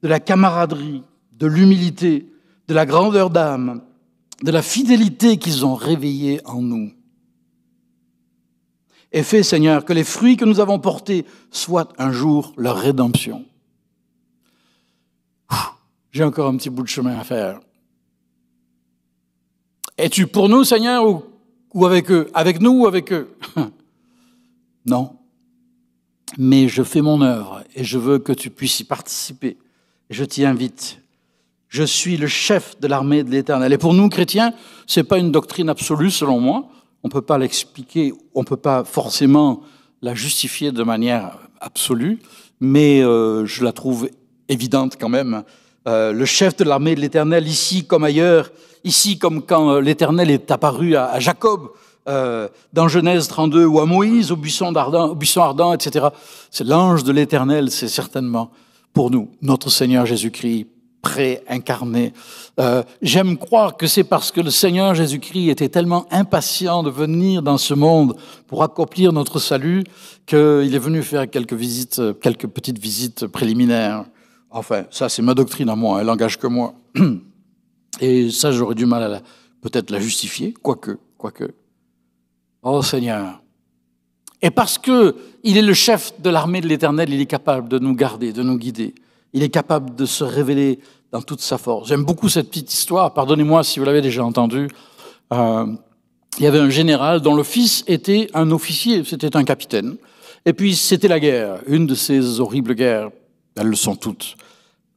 de la camaraderie, de l'humilité, de la grandeur d'âme, de la fidélité qu'ils ont réveillée en nous. Et fais, Seigneur, que les fruits que nous avons portés soient un jour leur rédemption. J'ai encore un petit bout de chemin à faire. Es-tu pour nous, Seigneur, ou, avec eux? Avec nous ou avec eux? <laughs> Non. Mais je fais mon œuvre et je veux que tu puisses y participer. Je t'y invite. Je suis le chef de l'armée de l'Éternel. Et pour nous, chrétiens, c'est pas une doctrine absolue, selon moi. On peut pas l'expliquer, on peut pas forcément la justifier de manière absolue, mais euh, je la trouve évidente quand même. Euh, le chef de l'armée de l'Éternel, ici comme ailleurs, ici comme quand euh, l'Éternel est apparu à Jacob, euh, dans Genèse 32, ou à Moïse au buisson ardent, etc. C'est l'ange de l'Éternel, c'est certainement pour nous, notre Seigneur Jésus-Christ, pré-incarné. Euh, J'aime croire que c'est parce que le Seigneur Jésus-Christ était tellement impatient de venir dans ce monde pour accomplir notre salut qu'il est venu faire quelques visites, quelques petites visites préliminaires. Enfin, ça c'est ma doctrine à moi, elle n'engage que moi. <clears throat> Et ça j'aurais du mal à peut-être la justifier, quoique, quoique. Oh Seigneur. Et parce que il est le chef de l'armée de l'Éternel, il est capable de nous garder, de nous guider. Il est capable de se révéler dans toute sa force. J'aime beaucoup cette petite histoire. Pardonnez-moi si vous l'avez déjà entendue. Euh, il y avait un général dont le fils était un officier, c'était un capitaine. Et puis c'était la guerre, une de ces horribles guerres. Elles le sont toutes.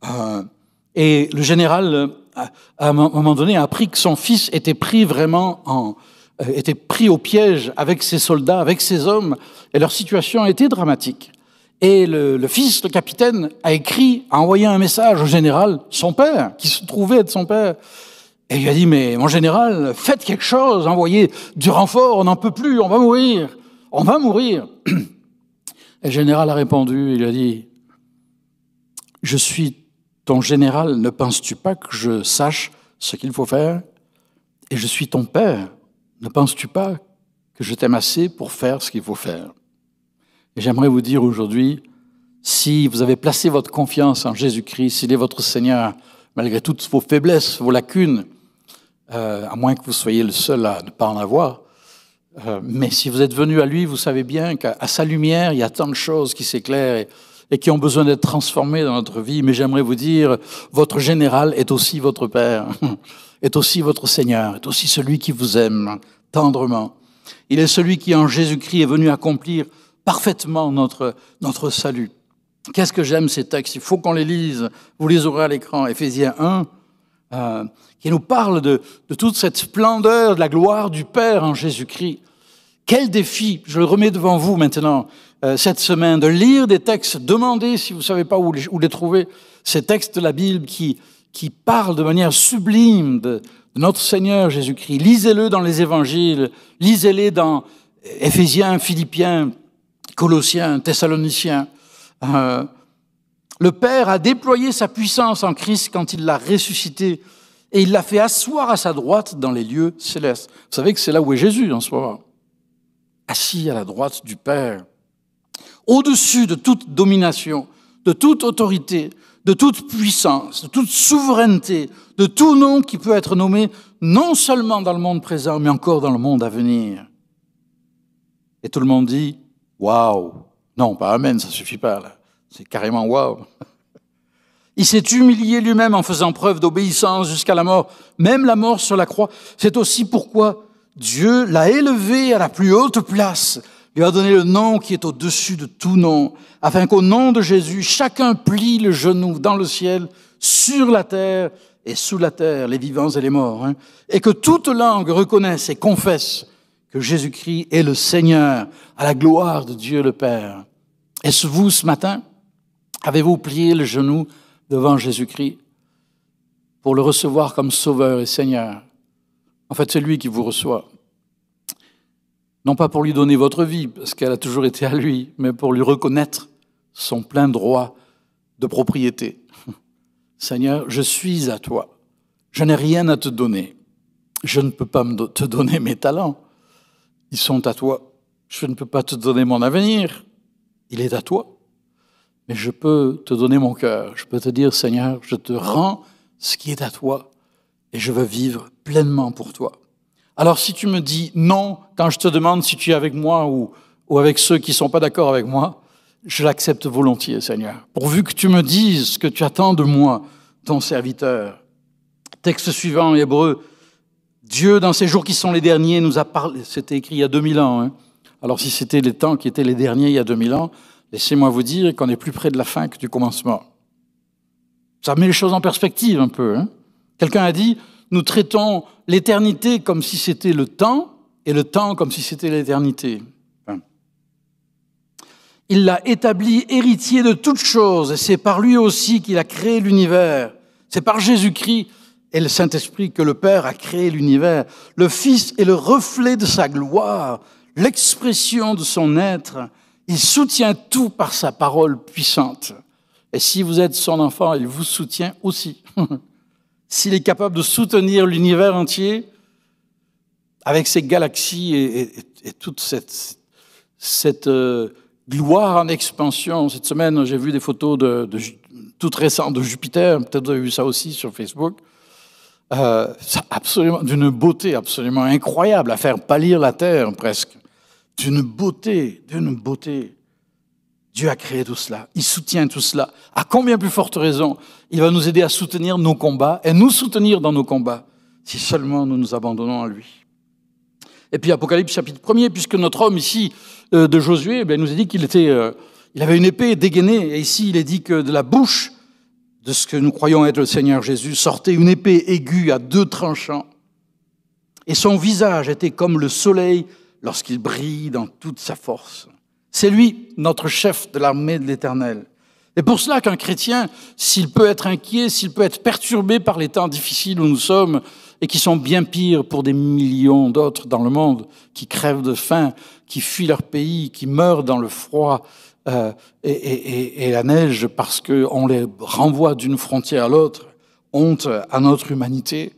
Euh, et le général, euh, à un moment donné, a appris que son fils était pris vraiment en, était pris au piège avec ses soldats, avec ses hommes, et leur situation a été dramatique. Et le, fils, le capitaine, a écrit, a envoyé un message au général, son père, qui se trouvait être son père. Et il a dit, mais mon général, faites quelque chose, envoyez du renfort, on n'en peut plus, on va mourir, on va mourir. <clears throat> Et le général a répondu, il a dit, je suis ton général, ne penses-tu pas que je sache ce qu'il faut faire? Et je suis ton père, ne penses-tu pas que je t'aime assez pour faire ce qu'il faut faire? Et j'aimerais vous dire aujourd'hui, si vous avez placé votre confiance en Jésus-Christ, s'il est votre Seigneur, malgré toutes vos faiblesses, vos lacunes, euh, à moins que vous soyez le seul à ne pas en avoir, euh, mais si vous êtes venu à lui, vous savez bien qu'à sa lumière, il y a tant de choses qui s'éclairent et, et, qui ont besoin d'être transformées dans notre vie. Mais j'aimerais vous dire, votre général est aussi votre Père, <laughs> est aussi votre Seigneur, est aussi celui qui vous aime tendrement. Il est celui qui, en Jésus-Christ, est venu accomplir parfaitement notre, notre salut. Qu'est-ce que j'aime ces textes? Il faut qu'on les lise. Vous les aurez à l'écran. Éphésiens 1, euh, qui nous parle de, de, toute cette splendeur, de la gloire du Père en Jésus-Christ. Quel défi, je le remets devant vous maintenant, euh, cette semaine, de lire des textes, demandez si vous ne savez pas où les, où les, trouver, ces textes de la Bible qui, qui parlent de manière sublime de, notre Seigneur Jésus-Christ. Lisez-le dans les évangiles, lisez-les dans Éphésiens, Philippiens, Colossiens, Thessaloniciens. Euh, le Père a déployé sa puissance en Christ quand il l'a ressuscité et il l'a fait asseoir à sa droite dans les lieux célestes. Vous savez que c'est là où est Jésus en ce. Assis à la droite du Père. Au-dessus de toute domination, de toute autorité, de toute puissance, de toute souveraineté, de tout nom qui peut être nommé non seulement dans le monde présent, mais encore dans le monde à venir. Et tout le monde dit Waouh Non, pas Amen, ça suffit pas là. C'est carrément waouh Il s'est humilié lui-même en faisant preuve d'obéissance jusqu'à la mort, même la mort sur la croix. C'est aussi pourquoi Dieu l'a élevé à la plus haute place, lui a donné le nom qui est au-dessus de tout nom, afin qu'au nom de Jésus, chacun plie le genou dans le ciel, sur la terre et sous la terre, les vivants et les morts, hein, et que toute langue reconnaisse et confesse que Jésus-Christ est le Seigneur, à la gloire de Dieu le Père. Est-ce vous ce matin Avez-vous plié le genou devant Jésus-Christ pour le recevoir comme Sauveur et Seigneur? En fait, c'est lui qui vous reçoit. Non pas pour lui donner votre vie, parce qu'elle a toujours été à lui, mais pour lui reconnaître son plein droit de propriété. <laughs> Seigneur, je suis à toi. Je n'ai rien à te donner. Je ne peux pas te donner mes talents. Ils sont à toi. Je ne peux pas te donner mon avenir. Il est à toi. Mais je peux te donner mon cœur. Je peux te dire, Seigneur, je te rends ce qui est à toi et je veux vivre pleinement pour toi. Alors si tu me dis non quand je te demande si tu es avec moi ou, ou avec ceux qui ne sont pas d'accord avec moi, je l'accepte volontiers, Seigneur, pourvu que tu me dises ce que tu attends de moi, ton serviteur. Texte suivant, Hébreu Dieu, dans ces jours qui sont les derniers, nous a parlé, c'était écrit il y a 2000 ans. Hein. Alors si c'était les temps qui étaient les derniers il y a 2000 ans, laissez-moi vous dire qu'on est plus près de la fin que du commencement. Ça met les choses en perspective un peu. Hein. Quelqu'un a dit, nous traitons l'éternité comme si c'était le temps et le temps comme si c'était l'éternité. Il l'a établi héritier de toutes choses et c'est par lui aussi qu'il a créé l'univers. C'est par Jésus-Christ et le Saint-Esprit que le Père a créé l'univers. Le Fils est le reflet de sa gloire, l'expression de son être. Il soutient tout par sa parole puissante. Et si vous êtes son enfant, il vous soutient aussi. <laughs> S'il est capable de soutenir l'univers entier, avec ses galaxies et, toute cette, euh, gloire en expansion. Cette semaine, j'ai vu des photos de, toutes récentes de Jupiter. Peut-être vous avez vu ça aussi sur Facebook. Euh, d'une beauté absolument incroyable à faire pâlir la terre presque. D'une beauté, d'une beauté. Dieu a créé tout cela. Il soutient tout cela. À combien plus forte raison, il va nous aider à soutenir nos combats et nous soutenir dans nos combats, si seulement nous nous abandonnons à lui. Et puis Apocalypse chapitre 1 puisque notre homme ici euh, de Josué eh nous a dit qu'il était, euh, il avait une épée dégainée. Et ici, il est dit que de la bouche de ce que nous croyons être le Seigneur Jésus sortait une épée aiguë à deux tranchants. Et son visage était comme le soleil lorsqu'il brille dans toute sa force. C'est lui, notre chef de l'armée de l'Éternel. Et pour cela qu'un chrétien, s'il peut être inquiet, s'il peut être perturbé par les temps difficiles où nous sommes, et qui sont bien pires pour des millions d'autres dans le monde, qui crèvent de faim, qui fuient leur pays, qui meurent dans le froid euh, et, la neige parce qu'on les renvoie d'une frontière à l'autre, honte à notre humanité.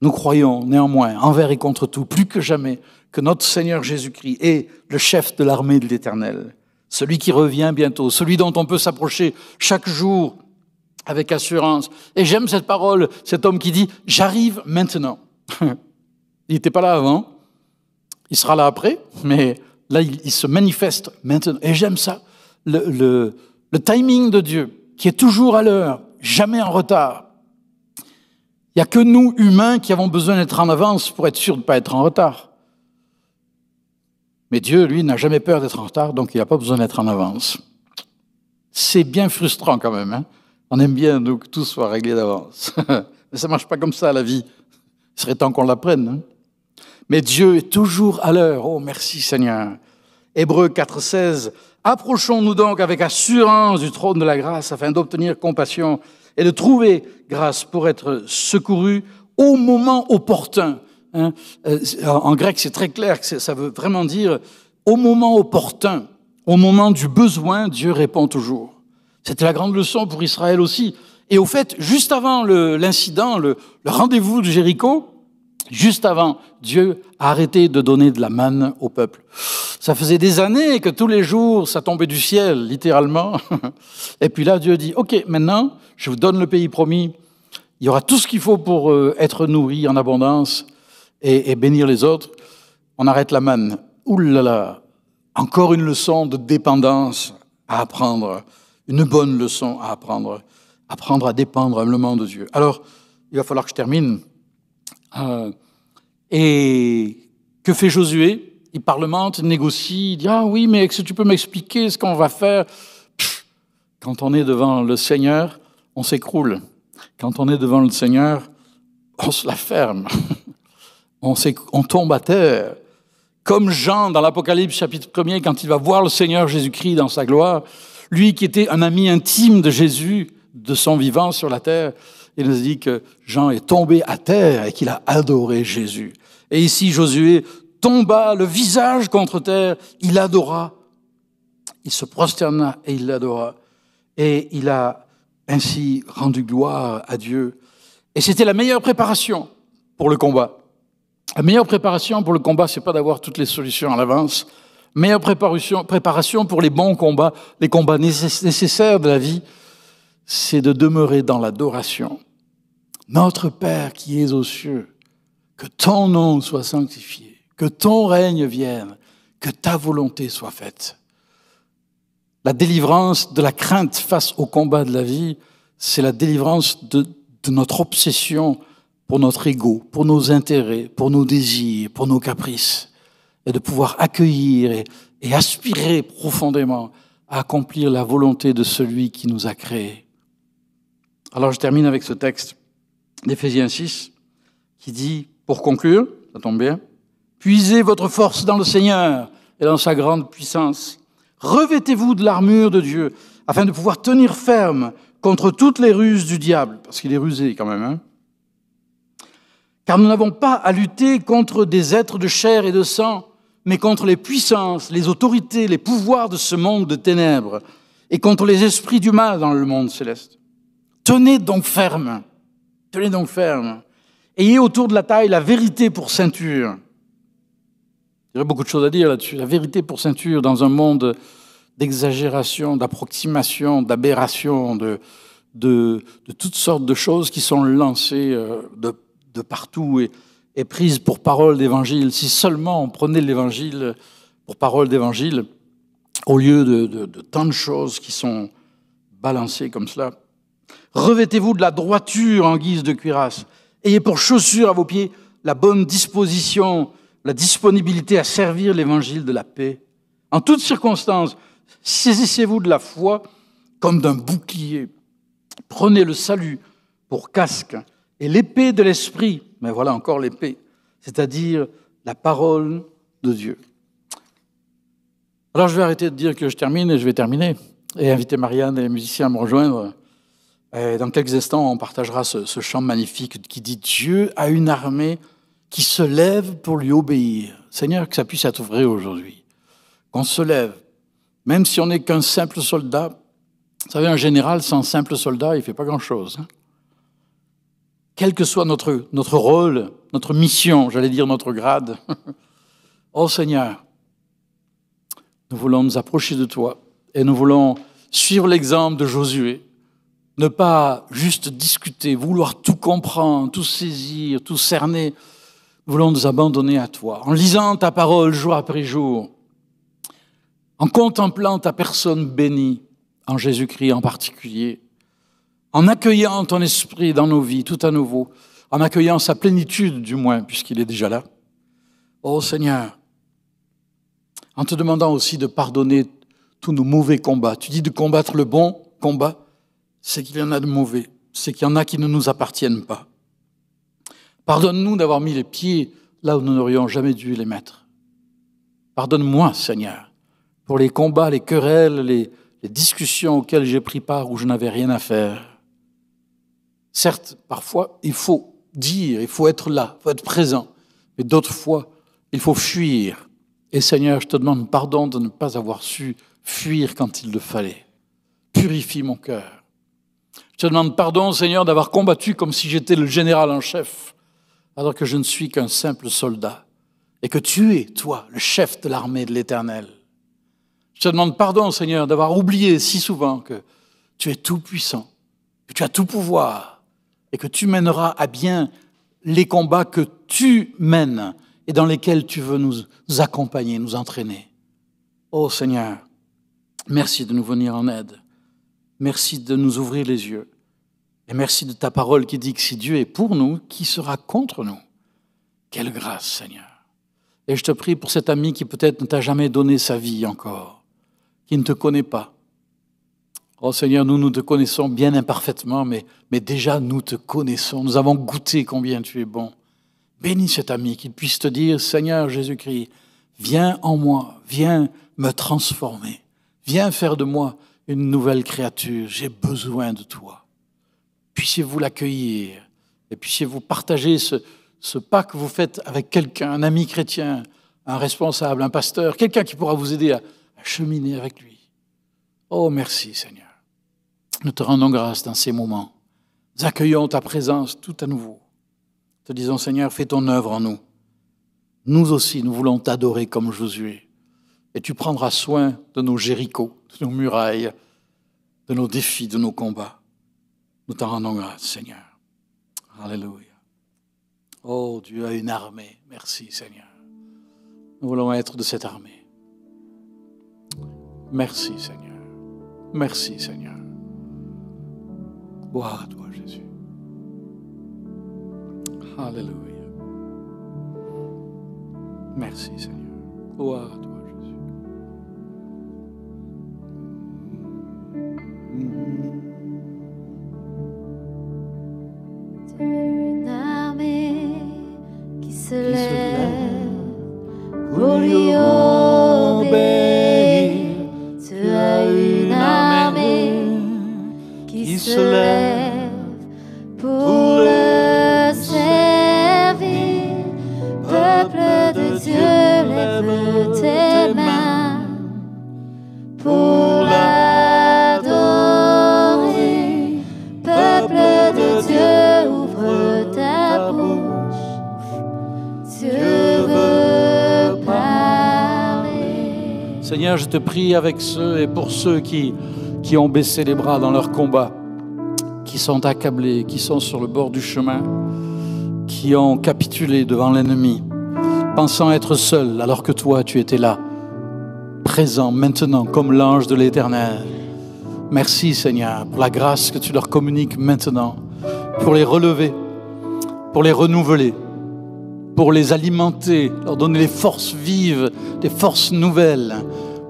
Nous croyons néanmoins, envers et contre tout, plus que jamais, que notre Seigneur Jésus-Christ est le chef de l'armée de l'Éternel, celui qui revient bientôt, celui dont on peut s'approcher chaque jour avec assurance. Et j'aime cette parole, cet homme qui dit, j'arrive maintenant. <laughs> il n'était pas là avant, il sera là après, mais là, il, se manifeste maintenant. Et j'aime ça, le, timing de Dieu, qui est toujours à l'heure, jamais en retard. Il n'y a que nous, humains, qui avons besoin d'être en avance pour être sûr de ne pas être en retard. Mais Dieu, lui, n'a jamais peur d'être en retard, donc il n'a pas besoin d'être en avance. C'est bien frustrant quand même. Hein on aime bien, que tout soit réglé d'avance. <laughs> Mais ça ne marche pas comme ça, la vie. Il serait temps qu'on l'apprenne. Hein. Mais Dieu est toujours à l'heure. Oh, merci Seigneur. Hébreu 4.16. Approchons-nous donc avec assurance du trône de la grâce afin d'obtenir compassion et de trouver grâce pour être secouru au moment opportun. Hein. Euh, en grec, c'est très clair ça veut vraiment dire au moment opportun, au moment du besoin, Dieu répond toujours. C'était la grande leçon pour Israël aussi. Et au fait, juste avant l'incident, le, rendez-vous de Jéricho, juste avant, Dieu a arrêté de donner de la manne au peuple. Ça faisait des années que tous les jours, ça tombait du ciel, littéralement. <laughs> Et puis là, Dieu dit, OK, maintenant, je vous donne le pays promis. Il y aura tout ce qu'il faut pour euh, être nourri en abondance et, bénir les autres. On arrête la manne. Ouh là là, encore une leçon de dépendance à apprendre une bonne leçon à apprendre, apprendre à dépendre humblement de Dieu. Alors, il va falloir que je termine. Euh, et que fait Josué? Il parlemente, il négocie, il dit Ah oui, mais est-ce que tu peux m'expliquer ce qu'on va faire? Quand on est devant le Seigneur, on s'écroule. Quand on est devant le Seigneur, on se la ferme. <laughs> on, tombe à terre. Comme Jean dans l'Apocalypse chapitre 1 quand il va voir le Seigneur Jésus-Christ dans sa gloire, lui qui était un ami intime de Jésus, de son vivant sur la terre, il nous dit que Jean est tombé à terre et qu'il a adoré Jésus. Et ici, Josué tomba le visage contre terre, il adora, il se prosterna et il l'adora. Et il a ainsi rendu gloire à Dieu. Et c'était la meilleure préparation pour le combat. La meilleure préparation pour le combat, c'est pas d'avoir toutes les solutions à l'avance, meilleure préparation, pour les bons combats, les combats nécessaires de la vie, c'est de demeurer dans l'adoration. Notre Père qui es aux cieux, que ton nom soit sanctifié, que ton règne vienne, que ta volonté soit faite. La délivrance de la crainte face au combat de la vie, c'est la délivrance de notre obsession pour notre ego, pour nos intérêts, pour nos désirs, pour nos caprices, et de pouvoir accueillir et, aspirer profondément à accomplir la volonté de celui qui nous a créés. Alors je termine avec ce texte d'Éphésiens 6 qui dit, pour conclure, ça tombe bien, puisez votre force dans le Seigneur et dans sa grande puissance. Revêtez-vous de l'armure de Dieu afin de pouvoir tenir ferme contre toutes les ruses du diable, parce qu'il est rusé quand même. Hein Car nous n'avons pas à lutter contre des êtres de chair et de sang, mais contre les puissances, les autorités, les pouvoirs de ce monde de ténèbres, et contre les esprits du mal dans le monde céleste. Tenez donc ferme, tenez donc ferme. Ayez autour de la taille la vérité pour ceinture. Il y aurait beaucoup de choses à dire là-dessus. La vérité pour ceinture dans un monde d'exagération, d'approximation, d'aberration, de, de, toutes sortes de choses qui sont lancées euh, de, de partout et, prises pour parole d'évangile. Si seulement on prenait l'évangile pour parole d'évangile, au lieu de, de, de, tant de choses qui sont balancées comme cela. Revêtez-vous de la droiture en guise de cuirasse. Ayez pour chaussure à vos pieds la bonne disposition, la disponibilité à servir l'évangile de la paix. En toutes circonstances, Saisissez-vous de la foi comme d'un bouclier. Prenez le salut pour casque et l'épée de l'esprit, mais voilà encore l'épée, c'est-à-dire la parole de Dieu. Alors je vais arrêter de dire que je termine et je vais terminer et inviter Marianne et les musiciens à me rejoindre. Et dans quelques instants, on partagera ce, chant magnifique qui dit Dieu a une armée qui se lève pour lui obéir. Seigneur, que ça puisse être vrai aujourd'hui. Qu'on se lève même si on n'est qu'un simple soldat, vous savez, un général sans simple soldat, il ne fait pas grand-chose. Hein. Quel que soit notre, rôle, notre mission, j'allais dire notre grade, <laughs> oh Seigneur, nous voulons nous approcher de toi et nous voulons suivre l'exemple de Josué, ne pas juste discuter, vouloir tout comprendre, tout saisir, tout cerner. Nous voulons nous abandonner à toi en lisant ta parole jour après jour, en contemplant ta personne bénie, en Jésus-Christ en particulier, en accueillant ton esprit dans nos vies tout à nouveau, en accueillant sa plénitude du moins, puisqu'il est déjà là. Ô Seigneur, en te demandant aussi de pardonner tous nos mauvais combats. Tu dis de combattre le bon combat, c'est qu'il y en a de mauvais, c'est qu'il y en a qui ne nous appartiennent pas. Pardonne-nous d'avoir mis les pieds là où nous n'aurions jamais dû les mettre. Pardonne-moi, Seigneur, pour les combats, les querelles, les, les discussions auxquelles j'ai pris part où je n'avais rien à faire. Certes, parfois, il faut dire, il faut être là, il faut être présent, mais d'autres fois, il faut fuir. Et Seigneur, je te demande pardon de ne pas avoir su fuir quand il le fallait. Purifie mon cœur. Je te demande pardon, Seigneur, d'avoir combattu comme si j'étais le général en chef, alors que je ne suis qu'un simple soldat, et que tu es, toi, le chef de l'armée de l'Éternel. Je te demande pardon, Seigneur, d'avoir oublié si souvent que tu es tout puissant, que tu as tout pouvoir et que tu mèneras à bien les combats que tu mènes et dans lesquels tu veux nous, accompagner, nous entraîner. Oh Seigneur, merci de nous venir en aide. Merci de nous ouvrir les yeux. Et merci de ta parole qui dit que si Dieu est pour nous, qui sera contre nous? Quelle grâce, Seigneur. Et je te prie pour cet ami qui peut-être ne t'a jamais donné sa vie encore qui ne te connaît pas. Oh Seigneur, nous, nous te connaissons bien imparfaitement, mais, déjà nous te connaissons. Nous avons goûté combien tu es bon. Bénis cet ami, qu'il puisse te dire, Seigneur Jésus-Christ, viens en moi, viens me transformer, viens faire de moi une nouvelle créature. J'ai besoin de toi. Puissiez-vous l'accueillir et puissiez-vous partager ce, ce pas que vous faites avec quelqu'un, un ami chrétien, un responsable, un pasteur, quelqu'un qui pourra vous aider à, cheminer avec lui. Oh, merci Seigneur. Nous te rendons grâce dans ces moments. Nous accueillons ta présence tout à nouveau. Te disons, Seigneur, fais ton œuvre en nous. Nous aussi, nous voulons t'adorer comme Josué. Et tu prendras soin de nos Jérichos, de nos murailles, de nos défis, de nos combats. Nous t'en rendons grâce, Seigneur. Alléluia. Oh, Dieu a une armée. Merci, Seigneur. Nous voulons être de cette armée. Merci Seigneur. Merci Seigneur. Gloire à toi Jésus. Alléluia. Merci Seigneur. Gloire à toi Jésus. Tu es une armée qui se lève pour prie avec ceux et pour ceux qui, qui ont baissé les bras dans leur combat, qui sont accablés, qui sont sur le bord du chemin, qui ont capitulé devant l'ennemi, pensant être seuls alors que toi, tu étais là, présent maintenant comme l'ange de l'Éternel. Merci Seigneur pour la grâce que tu leur communiques maintenant, pour les relever, pour les renouveler, pour les alimenter, leur donner les forces vives, des forces nouvelles,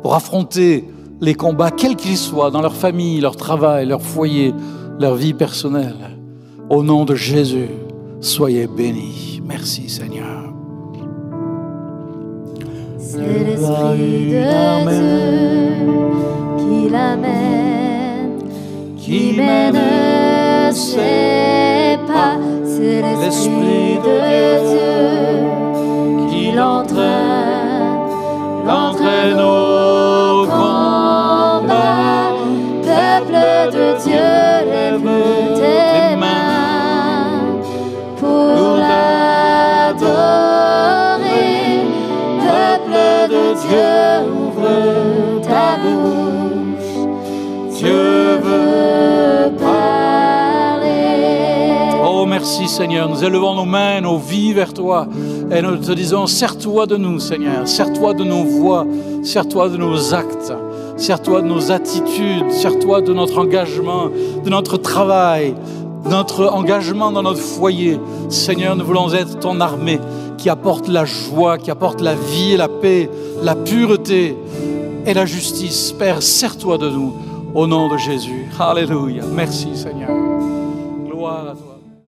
pour affronter les combats, quels qu'ils soient, dans leur famille, leur travail, leur foyer, leur vie personnelle. Au nom de Jésus, soyez bénis. Merci Seigneur. C'est l'Esprit de Dieu qui l'amène, qui mène ses pas. C'est l'Esprit de Dieu qui l'entraîne, l'entraîne merci Seigneur. Nous élevons nos mains, nos vies vers toi et nous te disons, sers-toi de nous Seigneur, sers-toi de nos voix, sers-toi de nos actes, sers-toi de nos attitudes, sers-toi de notre engagement, de notre travail, de notre engagement dans notre foyer. Seigneur, nous voulons être ton armée qui apporte la joie, qui apporte la vie et la paix, la pureté et la justice. Père, sers-toi de nous au nom de Jésus. Alléluia. Merci Seigneur.